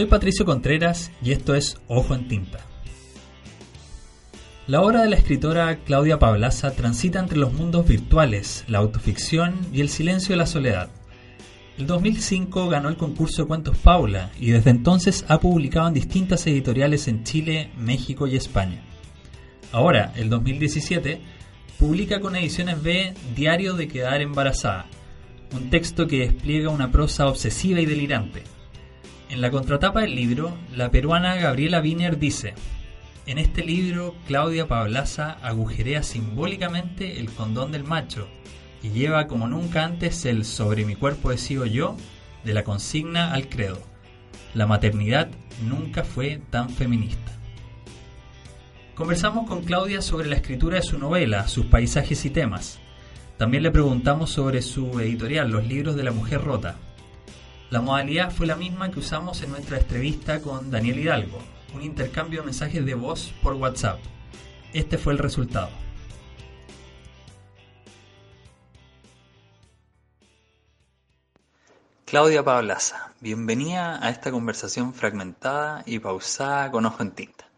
Soy Patricio Contreras y esto es Ojo en Tinta. La obra de la escritora Claudia Pablaza transita entre los mundos virtuales, la autoficción y el silencio de la soledad. El 2005 ganó el concurso de cuentos Paula y desde entonces ha publicado en distintas editoriales en Chile, México y España. Ahora, el 2017, publica con Ediciones B Diario de quedar embarazada, un texto que despliega una prosa obsesiva y delirante en la contratapa del libro, la peruana Gabriela Wiener dice, en este libro Claudia Pablaza agujerea simbólicamente el condón del macho y lleva como nunca antes el sobre mi cuerpo decido yo de la consigna al credo. La maternidad nunca fue tan feminista. Conversamos con Claudia sobre la escritura de su novela, sus paisajes y temas. También le preguntamos sobre su editorial, Los libros de la mujer rota, la modalidad fue la misma que usamos en nuestra entrevista con Daniel Hidalgo, un intercambio de mensajes de voz por WhatsApp. Este fue el resultado. Claudia Pablaza, bienvenida a esta conversación fragmentada y pausada con ojo en tinta.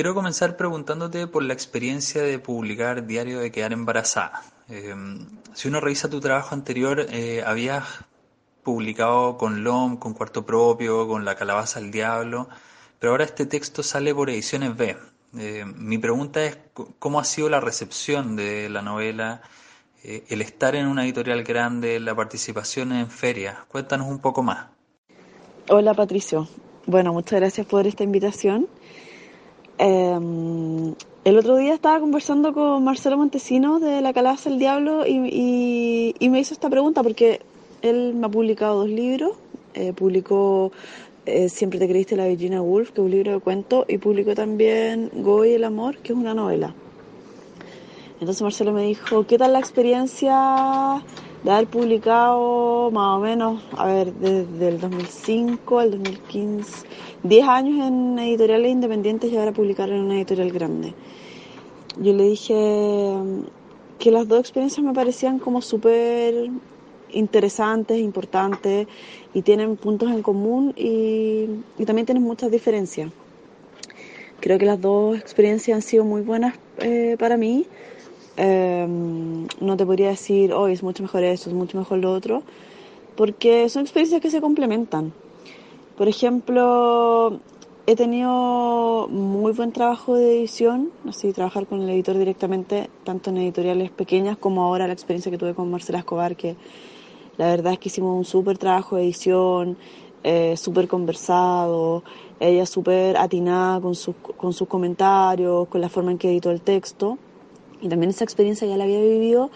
Quiero comenzar preguntándote por la experiencia de publicar Diario de Quedar Embarazada. Eh, si uno revisa tu trabajo anterior, eh, habías publicado con LOM, con Cuarto Propio, con La Calabaza del Diablo, pero ahora este texto sale por Ediciones B. Eh, mi pregunta es cómo ha sido la recepción de la novela, eh, el estar en una editorial grande, la participación en ferias. Cuéntanos un poco más. Hola Patricio. Bueno, muchas gracias por esta invitación. Em, el otro día estaba conversando con Marcelo Montesino de La Calabaza del Diablo y, y me hizo esta pregunta porque él me ha publicado dos libros. Eh, publicó eh, Siempre te creíste la Virginia Woolf, que es un libro de cuentos, y publicó también Goy el amor, que es una novela. Entonces Marcelo me dijo, ¿qué tal la experiencia de haber publicado más o menos, a ver, desde el 2005 al 2015, 10 años en editoriales independientes y ahora publicar en una editorial grande? Yo le dije que las dos experiencias me parecían como súper interesantes, importantes y tienen puntos en común y, también tienen muchas diferencias. Creo que las dos experiencias han sido muy buenas eh, para mí. Em, no te podría decir, hoy es mucho mejor esto, es mucho mejor lo otro, porque son experiencias que se complementan. Por ejemplo, he tenido muy buen trabajo de edición, así trabajar con el editor directamente, tanto en editoriales pequeñas como ahora la experiencia que tuve con Marcela Escobar, que la verdad es que hicimos un súper trabajo de edición, eh, súper conversado, ella súper atinada con sus, con sus comentarios, con la forma en que editó el texto. Y también esa experiencia ya la había vivido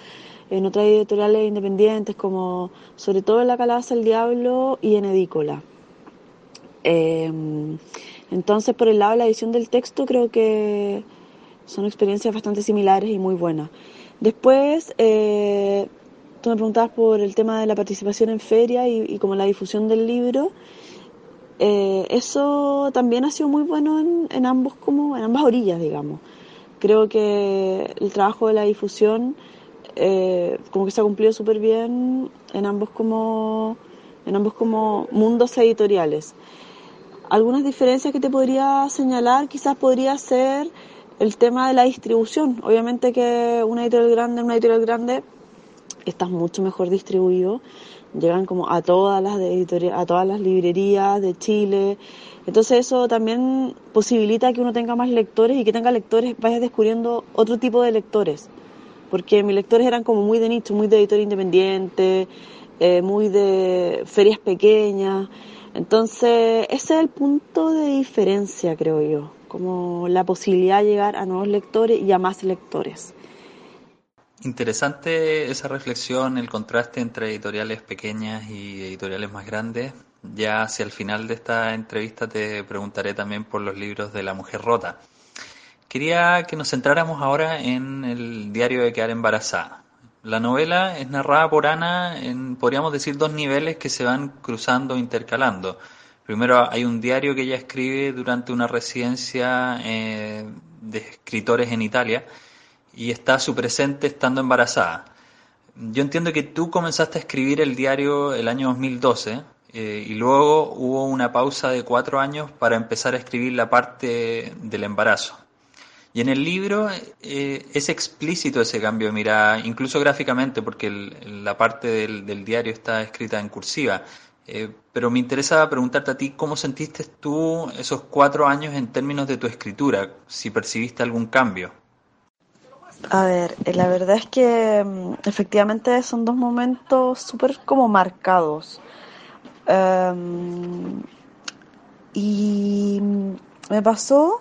en otras editoriales independientes, como sobre todo en La Calabaza del Diablo y en Edícola. Em, entonces, por el lado de la edición del texto, creo que son experiencias bastante similares y muy buenas. Después, eh, tú me preguntabas por el tema de la participación en feria y, como la difusión del libro. Eh, eso también ha sido muy bueno en, ambos como en ambas orillas digamos creo que el trabajo de la difusión eh, como que se ha cumplido súper bien en ambos como en ambos como mundos editoriales algunas diferencias que te podría señalar quizás podría ser el tema de la distribución obviamente que una editorial grande una editorial grande está mucho mejor distribuido, llegan como a todas las a todas las librerías de Chile. Entonces eso también posibilita que uno tenga más lectores y que tenga lectores, vaya descubriendo otro tipo de lectores. Porque mis lectores eran como muy de nicho, muy de editor independiente, eh, muy de ferias pequeñas. Entonces ese es el punto de diferencia, creo yo, como la posibilidad de llegar a nuevos lectores y a más lectores. Interesante esa reflexión, el contraste entre editoriales pequeñas y editoriales más grandes. Ya hacia el final de esta entrevista te preguntaré también por los libros de La Mujer Rota. Quería que nos centráramos ahora en el diario de quedar embarazada. La novela es narrada por Ana en, podríamos decir, dos niveles que se van cruzando, intercalando. Primero hay un diario que ella escribe durante una residencia eh, de escritores en Italia y está su presente estando embarazada. Yo entiendo que tú comenzaste a escribir el diario el año 2012 eh, y luego hubo una pausa de cuatro años para empezar a escribir la parte del embarazo. Y en el libro eh, es explícito ese cambio de incluso gráficamente, porque la parte del, diario está escrita en cursiva. Eh, pero me interesa preguntarte a ti cómo sentiste tú esos cuatro años en términos de tu escritura, si percibiste algún cambio. A ver, eh, la verdad es que mm, efectivamente son dos momentos súper como marcados. Em, y me pasó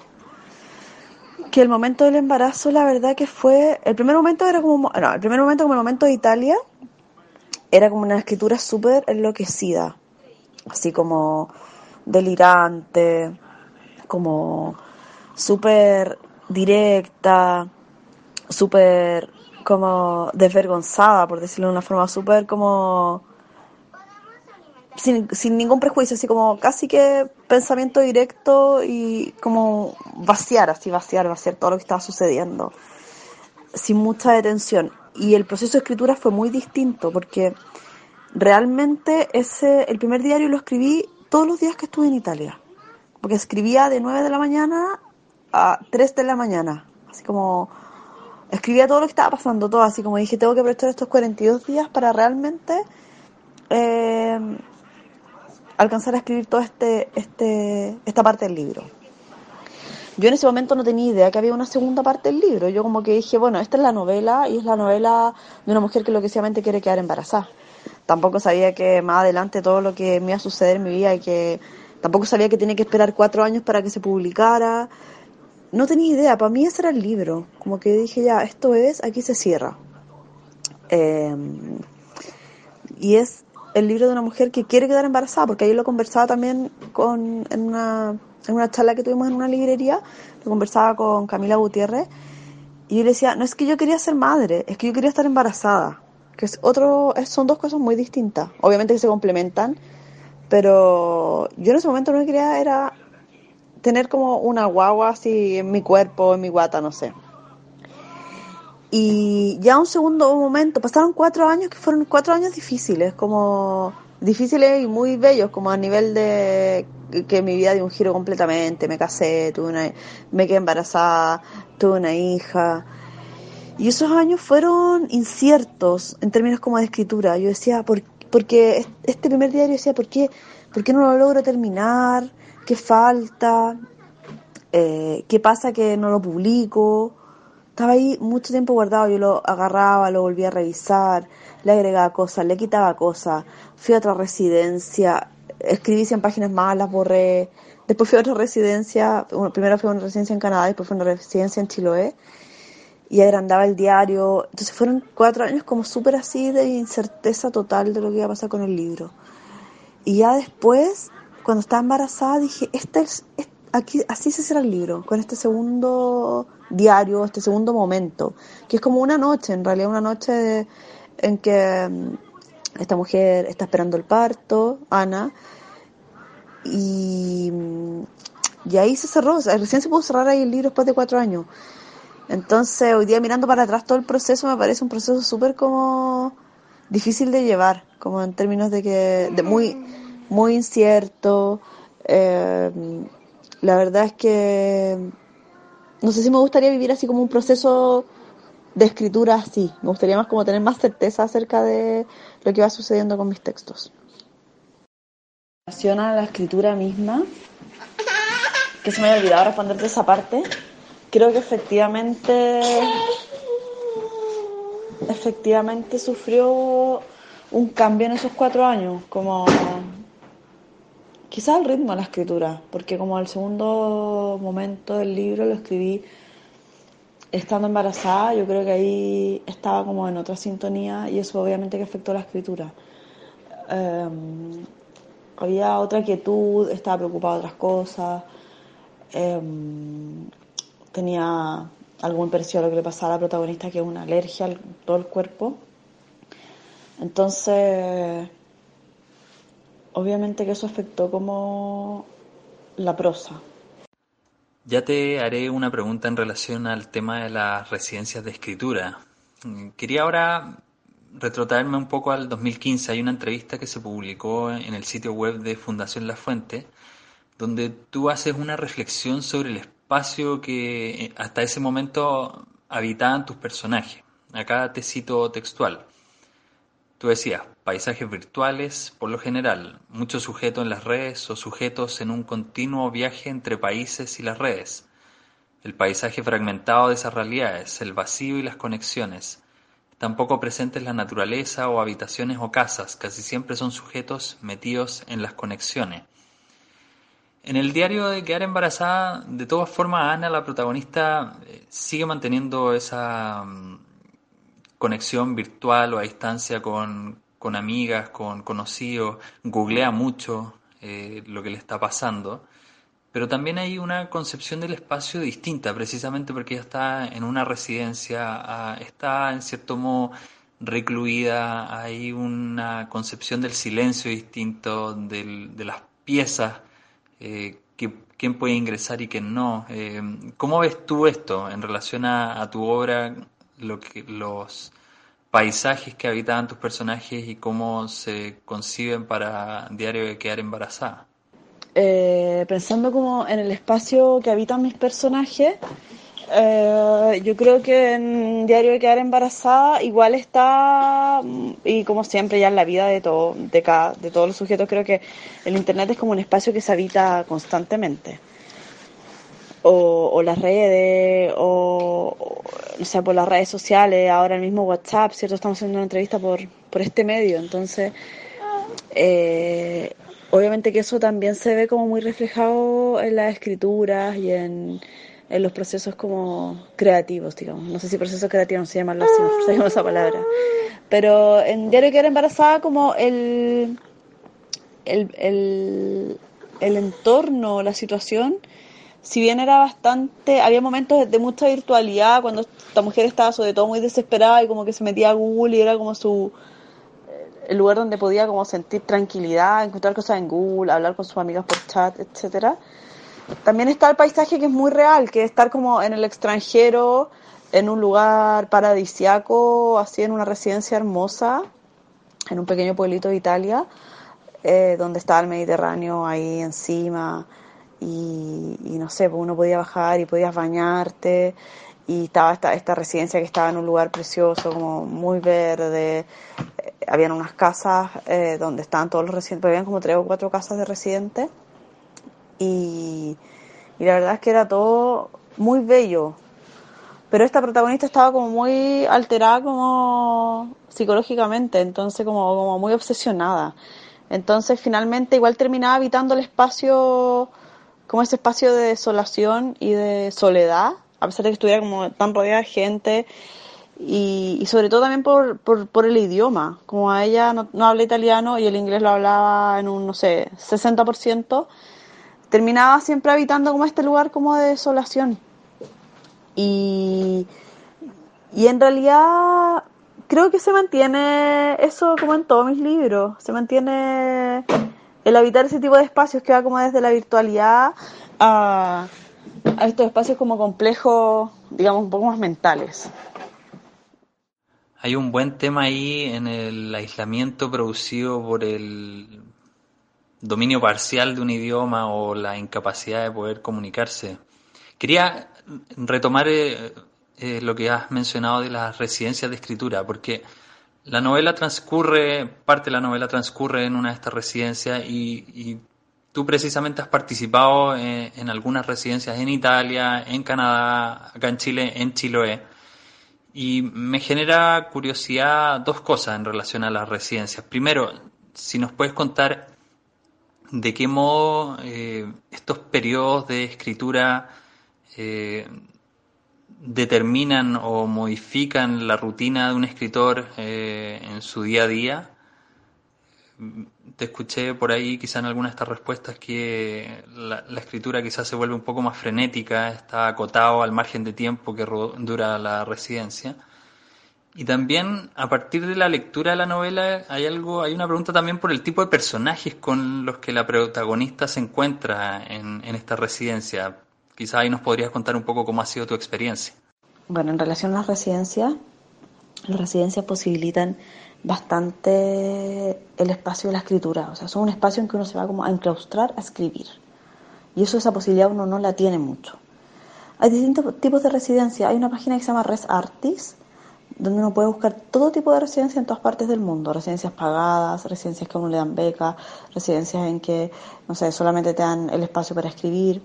que el momento del embarazo, la verdad que fue, el primer momento era como, no, el primer momento como el momento de Italia, era como una escritura súper enloquecida, así como delirante, como súper directa, súper como desvergonzada, por decirlo de una forma súper como sin, sin ningún prejuicio, así como casi que pensamiento directo y como vaciar, así vaciar, vaciar todo lo que estaba sucediendo, sin mucha detención. Y el proceso de escritura fue muy distinto porque realmente ese, el primer diario lo escribí todos los días que estuve en Italia, porque escribía de 9 de la mañana a 3 de la mañana, así como escribía todo lo que estaba pasando, todo así como dije, tengo que aprovechar estos 42 días para realmente eh, alcanzar a escribir toda este, este, esta parte del libro. Yo en ese momento no tenía idea que había una segunda parte del libro. Yo como que dije, bueno, esta es la novela y es la novela de una mujer que lo que seamente quiere quedar embarazada. Tampoco sabía que más adelante todo lo que me iba a suceder en mi vida y que tampoco sabía que tenía que esperar cuatro años para que se publicara. No tenía idea, para mí ese era el libro. Como que dije, ya, esto es, aquí se cierra. Eh, y es el libro de una mujer que quiere quedar embarazada, porque ahí lo conversaba también con, en, una, en una charla que tuvimos en una librería, lo conversaba con Camila Gutiérrez, y yo le decía, no es que yo quería ser madre, es que yo quería estar embarazada, que es otro, son dos cosas muy distintas, obviamente que se complementan, pero yo en ese momento lo que quería era tener como una guagua así en mi cuerpo, en mi guata, no sé. Y ya un segundo momento, pasaron cuatro años que fueron cuatro años difíciles, como difíciles y muy bellos, como a nivel de que mi vida dio un giro completamente, me casé, tuve una, me quedé embarazada, tuve una hija. Y esos años fueron inciertos en términos como de escritura. Yo decía, ¿por, porque este primer diario decía, ¿por qué, ¿por qué no lo logro terminar? ¿Qué falta? Eh, ¿Qué pasa que no lo publico? Estaba ahí mucho tiempo guardado, yo lo agarraba, lo volvía a revisar, le agregaba cosas, le quitaba cosas, fui a otra residencia, escribí 100 páginas más, las borré, después fui a otra residencia, primero fui a una residencia en Canadá, después fui a una residencia en Chiloé, y agrandaba el diario, entonces fueron cuatro años como súper así de incerteza total de lo que iba a pasar con el libro. Y ya después, cuando estaba embarazada, dije, este es, aquí, así se cierra el libro, con este segundo diario, este segundo momento, que es como una noche, en realidad una noche en que mm, esta mujer está esperando el parto, Ana, y, mm, y ahí se cerró, recién se pudo cerrar ahí el libro después de cuatro años. Entonces, hoy día mirando para atrás todo el proceso me parece un proceso súper como difícil de llevar, como en términos de que, de muy, muy incierto. Eh, la verdad es que no sé si me gustaría vivir así como un proceso de escritura así. Me gustaría más como tener más certeza acerca de lo que va sucediendo con mis textos. En relación a la escritura misma, que se me había olvidado responderte esa parte, creo que efectivamente efectivamente sufrió un cambio en esos cuatro años, como Quizás el ritmo de la escritura, porque como el segundo momento del libro lo escribí estando embarazada, yo creo que ahí estaba como en otra sintonía y eso obviamente que afectó la escritura. Em, había otra quietud, estaba preocupada de otras cosas, em, tenía algo parecido lo que le pasaba a la protagonista, que es una alergia a todo el cuerpo. Entonces obviamente que eso afectó como la prosa. Ya te haré una pregunta en relación al tema de las residencias de escritura. Quería ahora retrotraerme un poco al 2015. Hay una entrevista que se publicó en el sitio web de Fundación La Fuente, donde tú haces una reflexión sobre el espacio que eh, hasta ese momento habitaban tus personajes. Acá te cito textual. Tú decías, paisajes virtuales, por lo general, muchos sujetos en las redes o sujetos en un continuo viaje entre países y las redes. El paisaje fragmentado de esas realidades, el vacío y las conexiones. Tampoco presentes la naturaleza o habitaciones o casas, casi siempre son sujetos metidos en las conexiones. En el diario de Quedar Embarazada, de todas formas, Ana, la protagonista, eh, sigue manteniendo esa mm, conexión virtual o a distancia con, amigas, con conocidos, googlea mucho eh, lo que le está pasando, pero también hay una concepción del espacio distinta, precisamente porque ella está en una residencia, ah, está en cierto modo recluida, hay una concepción del silencio distinto, de las piezas, eh, quién puede ingresar y quién no. Eh, ¿Cómo ves tú esto en relación a tu obra lo que, los paisajes que habitaban tus personajes y cómo se conciben para Diario de Quedar Embarazada. Eh, pensando como en el espacio que habitan mis personajes, eh, yo creo que en Diario de Quedar Embarazada igual está, y como siempre ya en la vida de, todo, de, cada, de todos los sujetos, creo que el Internet es como un espacio que se habita constantemente o, las redes, o, no sé, por las redes sociales, ahora el mismo WhatsApp, ¿cierto? Estamos haciendo una entrevista por, por este medio, entonces, eh, obviamente que eso también se ve como muy reflejado en las escrituras y en, en los procesos como creativos, digamos. No sé si procesos creativos no se llaman así, no se llama esa palabra. Pero en Diario que era embarazada, como el, el, el, el entorno, la situación, si bien era bastante, había momentos de mucha virtualidad cuando esta mujer estaba sobre todo muy desesperada y como que se metía a Google y era como su eh, el lugar donde podía como sentir tranquilidad, encontrar cosas en Google, hablar con sus amigas por chat, etcétera. También está el paisaje que es muy real, que es estar como en el extranjero, en un lugar paradisiaco, así en una residencia hermosa, en un pequeño pueblito de Italia, eh, donde está el Mediterráneo ahí encima, y, no sé, pues uno podía bajar y podías bañarte y estaba esta, esta residencia que estaba en un lugar precioso, como muy verde, eh, habían unas casas eh, donde estaban todos los residentes, habían como tres o cuatro casas de residentes y, y la verdad es que era todo muy bello, pero esta protagonista estaba como muy alterada como psicológicamente, entonces como, como muy obsesionada. Entonces finalmente igual terminaba habitando el espacio como ese espacio de desolación y de soledad, a pesar de que estuviera como tan rodeada de gente y, sobre todo también por, por, el idioma, como a ella no, habla italiano y el inglés lo hablaba en un, no sé, 60%, terminaba siempre habitando como este lugar como de desolación. Y, y en realidad creo que se mantiene eso como en todos mis libros, se mantiene el habitar ese tipo de espacios que va como desde la virtualidad a, estos espacios como complejos, digamos, un poco más mentales. Hay un buen tema ahí en el aislamiento producido por el dominio parcial de un idioma o la incapacidad de poder comunicarse. Quería retomar eh, eh, lo que has mencionado de las residencias de escritura, porque la novela transcurre, parte de la novela transcurre en una de estas residencias y, tú precisamente has participado en, en, algunas residencias en Italia, en Canadá, acá en Chile, en Chiloé. Y me genera curiosidad dos cosas en relación a las residencias. Primero, si nos puedes contar de qué modo eh, estos periodos de escritura eh, determinan o modifican la rutina de un escritor eh, en su día a día. Te escuché por ahí quizá en alguna de estas respuestas que la, escritura quizás se vuelve un poco más frenética, está acotado al margen de tiempo que dura la residencia. Y también a partir de la lectura de la novela hay algo, hay una pregunta también por el tipo de personajes con los que la protagonista se encuentra en, en esta residencia Quizás ahí nos podrías contar un poco cómo ha sido tu experiencia. Bueno, en relación a las residencias, las residencias posibilitan bastante el espacio de la escritura, o sea, son un espacio en que uno se va como a enclaustrar a escribir. Y eso, esa posibilidad uno no la tiene mucho. Hay distintos tipos de residencia. Hay una página que se llama Res Artis, donde uno puede buscar todo tipo de residencias en todas partes del mundo. Residencias pagadas, residencias que a uno le dan beca, residencias en que, no sé, solamente te dan el espacio para escribir,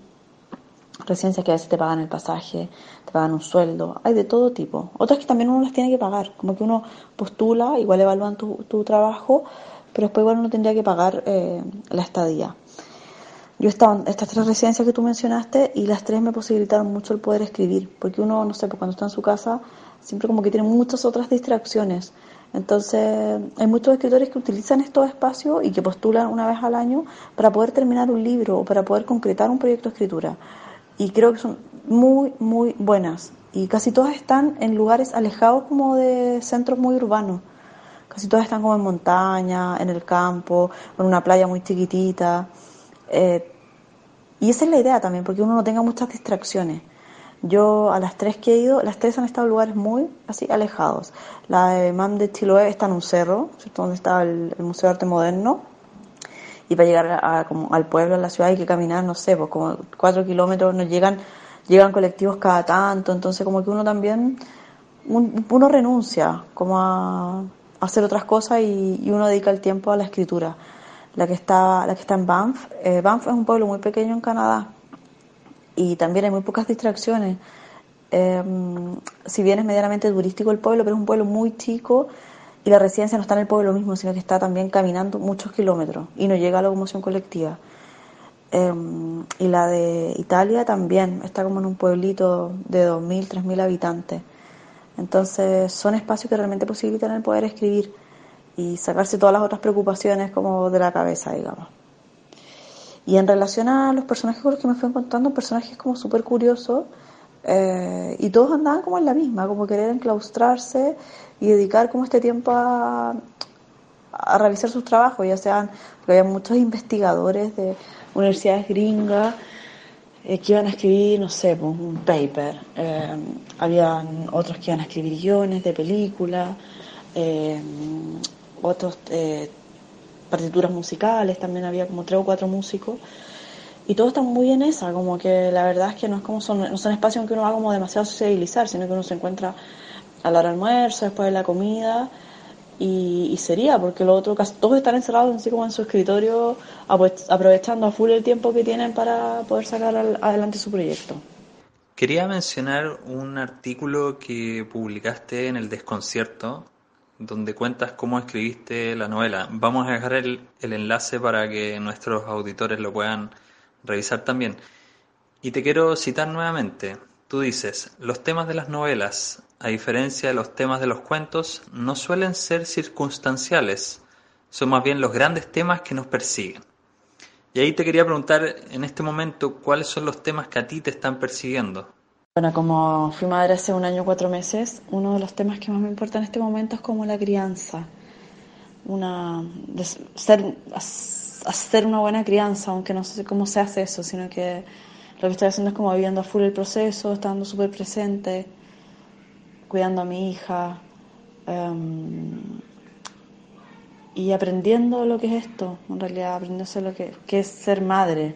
residencias que a veces te pagan el pasaje, te pagan un sueldo. Hay de todo tipo. Otras que también uno las tiene que pagar, como que uno postula, igual evalúan tu, tu trabajo, pero después igual uno tendría que pagar eh, la estadía. Yo he estado en estas tres residencias que tú mencionaste y las tres me posibilitaron mucho el poder escribir, porque uno, no sé, pues cuando está en su casa, siempre como que tiene muchas otras distracciones. Entonces, hay muchos escritores que utilizan estos espacios y que postulan una vez al año para poder terminar un libro o para poder concretar un proyecto de escritura. Y creo que son muy, muy buenas. Y casi todas están en lugares alejados como de centros muy urbanos. Casi todas están como en montaña, en el campo, en una playa muy chiquitita. Eh, y esa es la idea también, porque uno no tenga muchas distracciones. Yo a las tres que he ido, las tres han estado en lugares muy así alejados. La de Mam de Chiloé está en un cerro, donde está el, Museo de Arte Moderno. Y para llegar como al pueblo, a la ciudad, hay que caminar, no sé, pues como cuatro kilómetros, nos llegan, llegan colectivos cada tanto, entonces como que uno también, uno renuncia como a, hacer otras cosas y, uno dedica el tiempo a la escritura la que está, la que está en Banff. Eh, Banff es un pueblo muy pequeño en Canadá y también hay muy pocas distracciones. Eh, si bien es medianamente turístico el pueblo, pero es un pueblo muy chico y la residencia no está en el pueblo mismo, sino que está también caminando muchos kilómetros y no llega a la locomoción colectiva. Eh, y la de Italia también está como en un pueblito de 2.000, 3.000 habitantes. Entonces son espacios que realmente posibilitan el poder escribir y sacarse todas las otras preocupaciones como de la cabeza, digamos. Y en relación a los personajes con los que me fui encontrando, personajes como súper curiosos, eh, y todos andaban como en la misma, como querer enclaustrarse y dedicar como este tiempo a, a realizar sus trabajos, ya sean, porque había muchos investigadores de universidades gringas eh, que iban a escribir, no sé, pues, un paper, eh, habían otros que iban a escribir guiones de películas, eh, otros partituras musicales, también había como tres o cuatro músicos. Y todos están muy en esa, como que la verdad es que no es como son, no son espacios en que uno va como demasiado sociabilizar, sino que uno se encuentra a la hora del almuerzo, después de la comida, y, sería, porque los otros casi todos están encerrados así como en su escritorio, aprovechando a full el tiempo que tienen para poder sacar adelante su proyecto. Quería mencionar un artículo que publicaste en El Desconcierto, donde cuentas cómo escribiste la novela. Vamos a dejar el, enlace para que nuestros auditores lo puedan revisar también. Y te quiero citar nuevamente. Tú dices, los temas de las novelas, a diferencia de los temas de los cuentos, no suelen ser circunstanciales, son más bien los grandes temas que nos persiguen. Y ahí te quería preguntar en este momento cuáles son los temas que a ti te están persiguiendo. Bueno, como fui madre hace un año cuatro meses, uno de los temas que más me importa en este momento es como la crianza. Una, ser, hacer una buena crianza, aunque no sé cómo se hace eso, sino que lo que estoy haciendo es como viviendo a full el proceso, estando súper presente, cuidando a mi hija em, y aprendiendo lo que es esto, en realidad aprendiendo lo que, que es ser madre.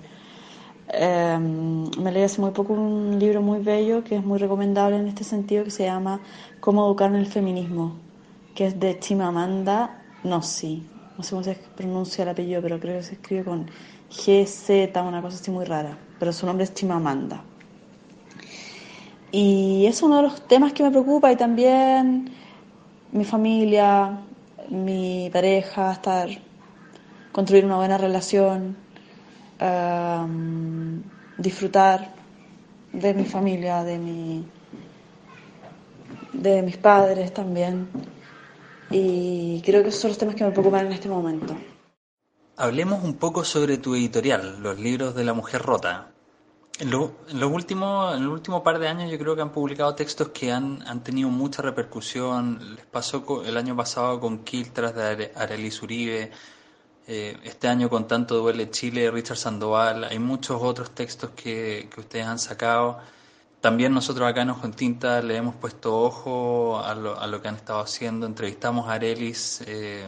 Em, me leí hace muy poco un libro muy bello que es muy recomendable en este sentido que se llama Cómo educar en el feminismo, que es de Chimamanda sí No sé cómo se pronuncia el apellido, pero creo que se escribe con GZ, una cosa así muy rara. Pero su nombre es Chimamanda. Y es uno de los temas que me preocupa y también mi familia, mi pareja, estar, construir una buena relación disfrutar de mi familia, de, mi, de mis padres también. Y creo que esos son los temas que me preocupan en este momento. Hablemos un poco sobre tu editorial, los libros de la mujer rota. En, los últimos, en el último par de años yo creo que han publicado textos que han, han tenido mucha repercusión. Les pasó el año pasado con Kiltras de Arelis Uribe, eh, este año con tanto duele Chile, Richard Sandoval, hay muchos otros textos que, que ustedes han sacado. También nosotros acá en Ojo en Tinta le hemos puesto ojo a lo, a lo que han estado haciendo. Entrevistamos a Arelis eh,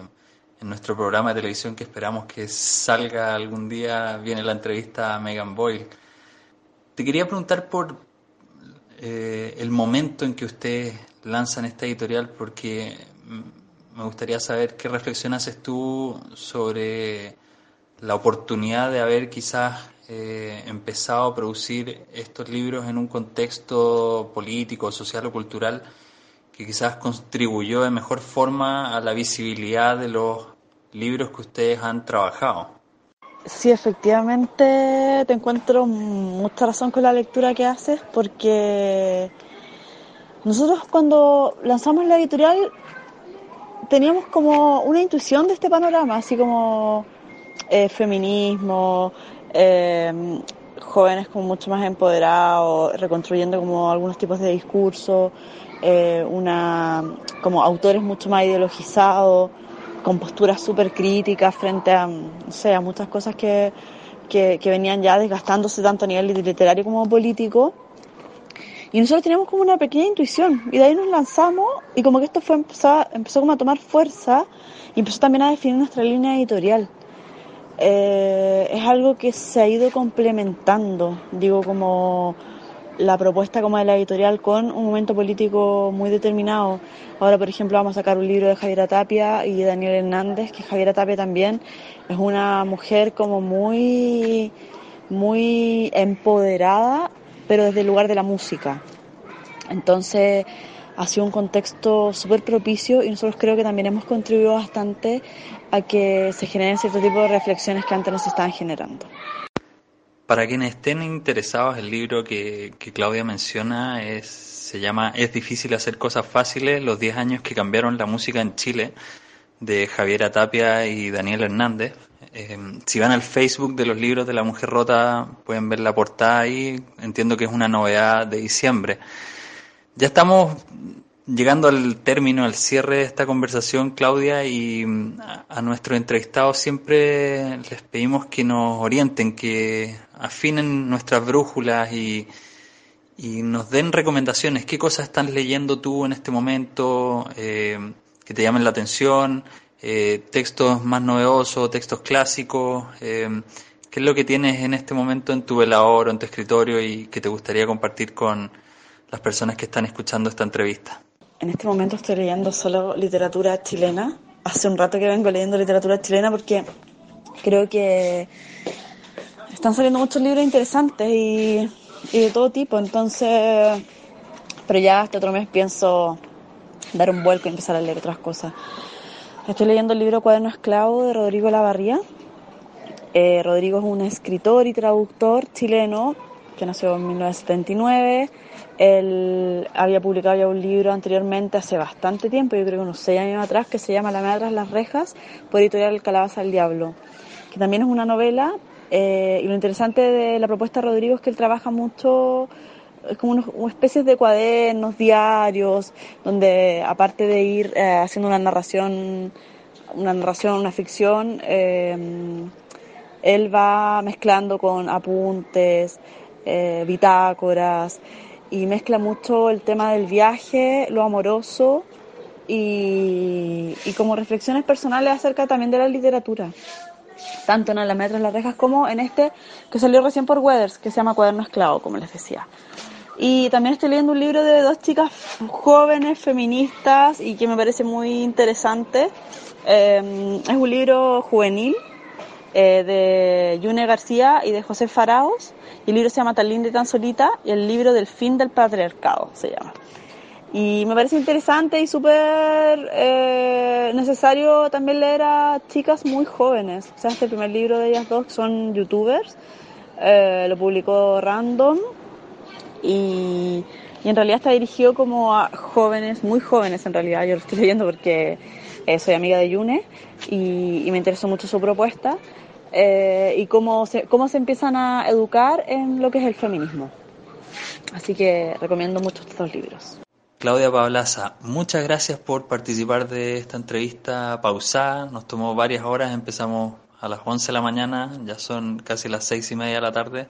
en nuestro programa de televisión que esperamos que salga algún día. Viene la entrevista a Megan Boyle. Te quería preguntar por eh, el momento en que ustedes lanzan esta editorial porque me gustaría saber qué reflexión haces tú sobre la oportunidad de haber quizás eh, empezado a producir estos libros en un contexto político, social o cultural que quizás contribuyó de mejor forma a la visibilidad de los libros que ustedes han trabajado. Sí, efectivamente te encuentro mucha razón con la lectura que haces porque nosotros cuando lanzamos la editorial teníamos como una intuición de este panorama, así como eh, feminismo, eh, jóvenes como mucho más empoderados, reconstruyendo como algunos tipos de discursos, eh, una, como autores mucho más ideologizados, con posturas súper críticas frente a, no sé, a muchas cosas que, que, que venían ya desgastándose tanto a nivel literario como político y nosotros teníamos como una pequeña intuición y de ahí nos lanzamos y como que esto fue empezó, empezó como a tomar fuerza y empezó también a definir nuestra línea editorial. Eh, es algo que se ha ido complementando, digo como la propuesta como de la editorial con un momento político muy determinado. Ahora, por ejemplo, vamos a sacar un libro de Javiera Tapia y Daniel Hernández, que Javiera Tapia también es una mujer como muy, muy empoderada pero desde el lugar de la música. Entonces ha sido un contexto súper propicio y nosotros creo que también hemos contribuido bastante a que se generen cierto tipo de reflexiones que antes no se estaban generando. Para quienes estén interesados, el libro que, que Claudia menciona es, se llama Es difícil hacer cosas fáciles, los 10 años que cambiaron la música en Chile, de Javiera Tapia y Daniel Hernández. Eh, si van al Facebook de los libros de la mujer rota, pueden ver la portada ahí. Entiendo que es una novedad de diciembre. Ya estamos llegando al término, al cierre de esta conversación, Claudia, y mm, a, nuestros entrevistados siempre les pedimos que nos orienten, que afinen nuestras brújulas y, y nos den recomendaciones. ¿Qué cosas estás leyendo tú en este momento eh, que te llamen la atención? Eh, textos más novedosos, textos clásicos. Eh, ¿Qué es lo que tienes en este momento en tu velador o en tu escritorio y que te gustaría compartir con las personas que están escuchando esta entrevista? En este momento estoy leyendo solo literatura chilena. Hace un rato que vengo leyendo literatura chilena porque creo que están saliendo muchos libros interesantes y, y de todo tipo. Entonces, pero ya este otro mes pienso dar un vuelco y empezar a leer otras cosas. Estoy leyendo el libro Cuaderno Esclavo de Rodrigo Lavarría. Eh, Rodrigo es un escritor y traductor chileno que nació en 1979. Él había publicado ya un libro anteriormente hace bastante tiempo, yo creo que unos seis años atrás, que se llama La madre tras las rejas, por editorial Calabaza del Diablo, que también es una novela. Eh, y lo interesante de la propuesta de Rodrigo es que él trabaja mucho es como una especie de cuadernos, diarios, donde aparte de ir eh, haciendo una narración, una narración, una ficción, eh, él va mezclando con apuntes, bitácoras, y mezcla mucho el tema del viaje, lo amoroso, y, y como reflexiones personales acerca también de la literatura tanto en La Metra las Rejas como en este que salió recién por Weathers, que se llama Cuaderno Esclavo, como les decía. Y también estoy leyendo un libro de dos chicas jóvenes, feministas, y que me parece muy interesante. Em, es un libro juvenil eh, de Yune García y de José Faraos. Y el libro se llama Tan linda y tan solita, y el libro del fin del patriarcado se llama. Y me parece interesante y súper eh, necesario también leer a chicas muy jóvenes. O sea, este primer libro de ellas dos son youtubers. Eh, lo publicó Random y, en realidad está dirigido como a jóvenes, muy jóvenes en realidad, yo lo estoy leyendo porque eh, soy amiga de Yune y, me interesó mucho su propuesta eh, y cómo se, cómo se empiezan a educar en lo que es el feminismo. Así que recomiendo mucho estos libros. Claudia Pablaza, muchas gracias por participar de esta entrevista pausada. Nos tomó varias horas, empezamos a las 11 de la mañana, ya son casi las 6 y media de la tarde.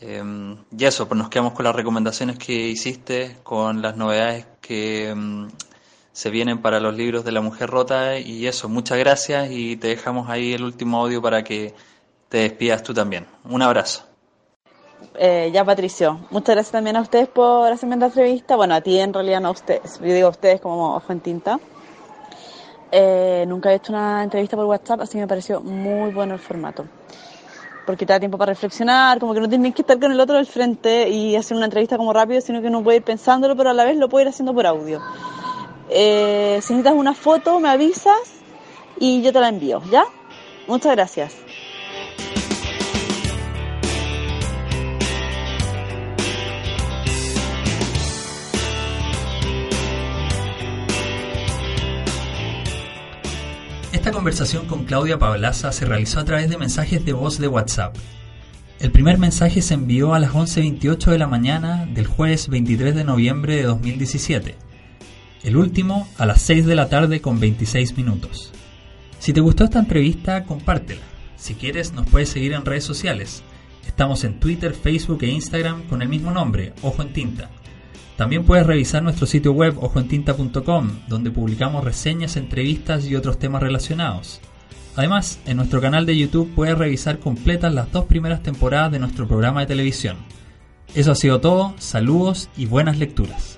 Em, y eso, pues nos quedamos con las recomendaciones que hiciste, con las novedades que em, se vienen para los libros de la mujer rota y eso, muchas gracias y te dejamos ahí el último audio para que te despidas tú también. Un abrazo. Eh, ya Patricio, muchas gracias también a ustedes por hacerme esta entrevista. Bueno, a ti en realidad no a ustedes, yo digo a ustedes como ojo en tinta. Eh, nunca he hecho una entrevista por WhatsApp, así me pareció muy bueno el formato. Porque te da tiempo para reflexionar, como que no tienes que estar con el otro del frente y hacer una entrevista como rápido, sino que uno puede ir pensándolo, pero a la vez lo puede ir haciendo por audio. Eh, si necesitas una foto, me avisas y yo te la envío, ¿ya? Muchas gracias. Esta conversación con Claudia Pablaza se realizó a través de mensajes de voz de WhatsApp. El primer mensaje se envió a las 11.28 de la mañana del jueves 23 de noviembre de 2017. El último a las 6 de la tarde con 26 minutos. Si te gustó esta entrevista, compártela. Si quieres, nos puedes seguir en redes sociales. Estamos en Twitter, Facebook e Instagram con el mismo nombre, Ojo en Tinta. También puedes revisar nuestro sitio web ojoentinta.com, donde publicamos reseñas, entrevistas y otros temas relacionados. Además, en nuestro canal de YouTube puedes revisar completas las dos primeras temporadas de nuestro programa de televisión. Eso ha sido todo, saludos y buenas lecturas.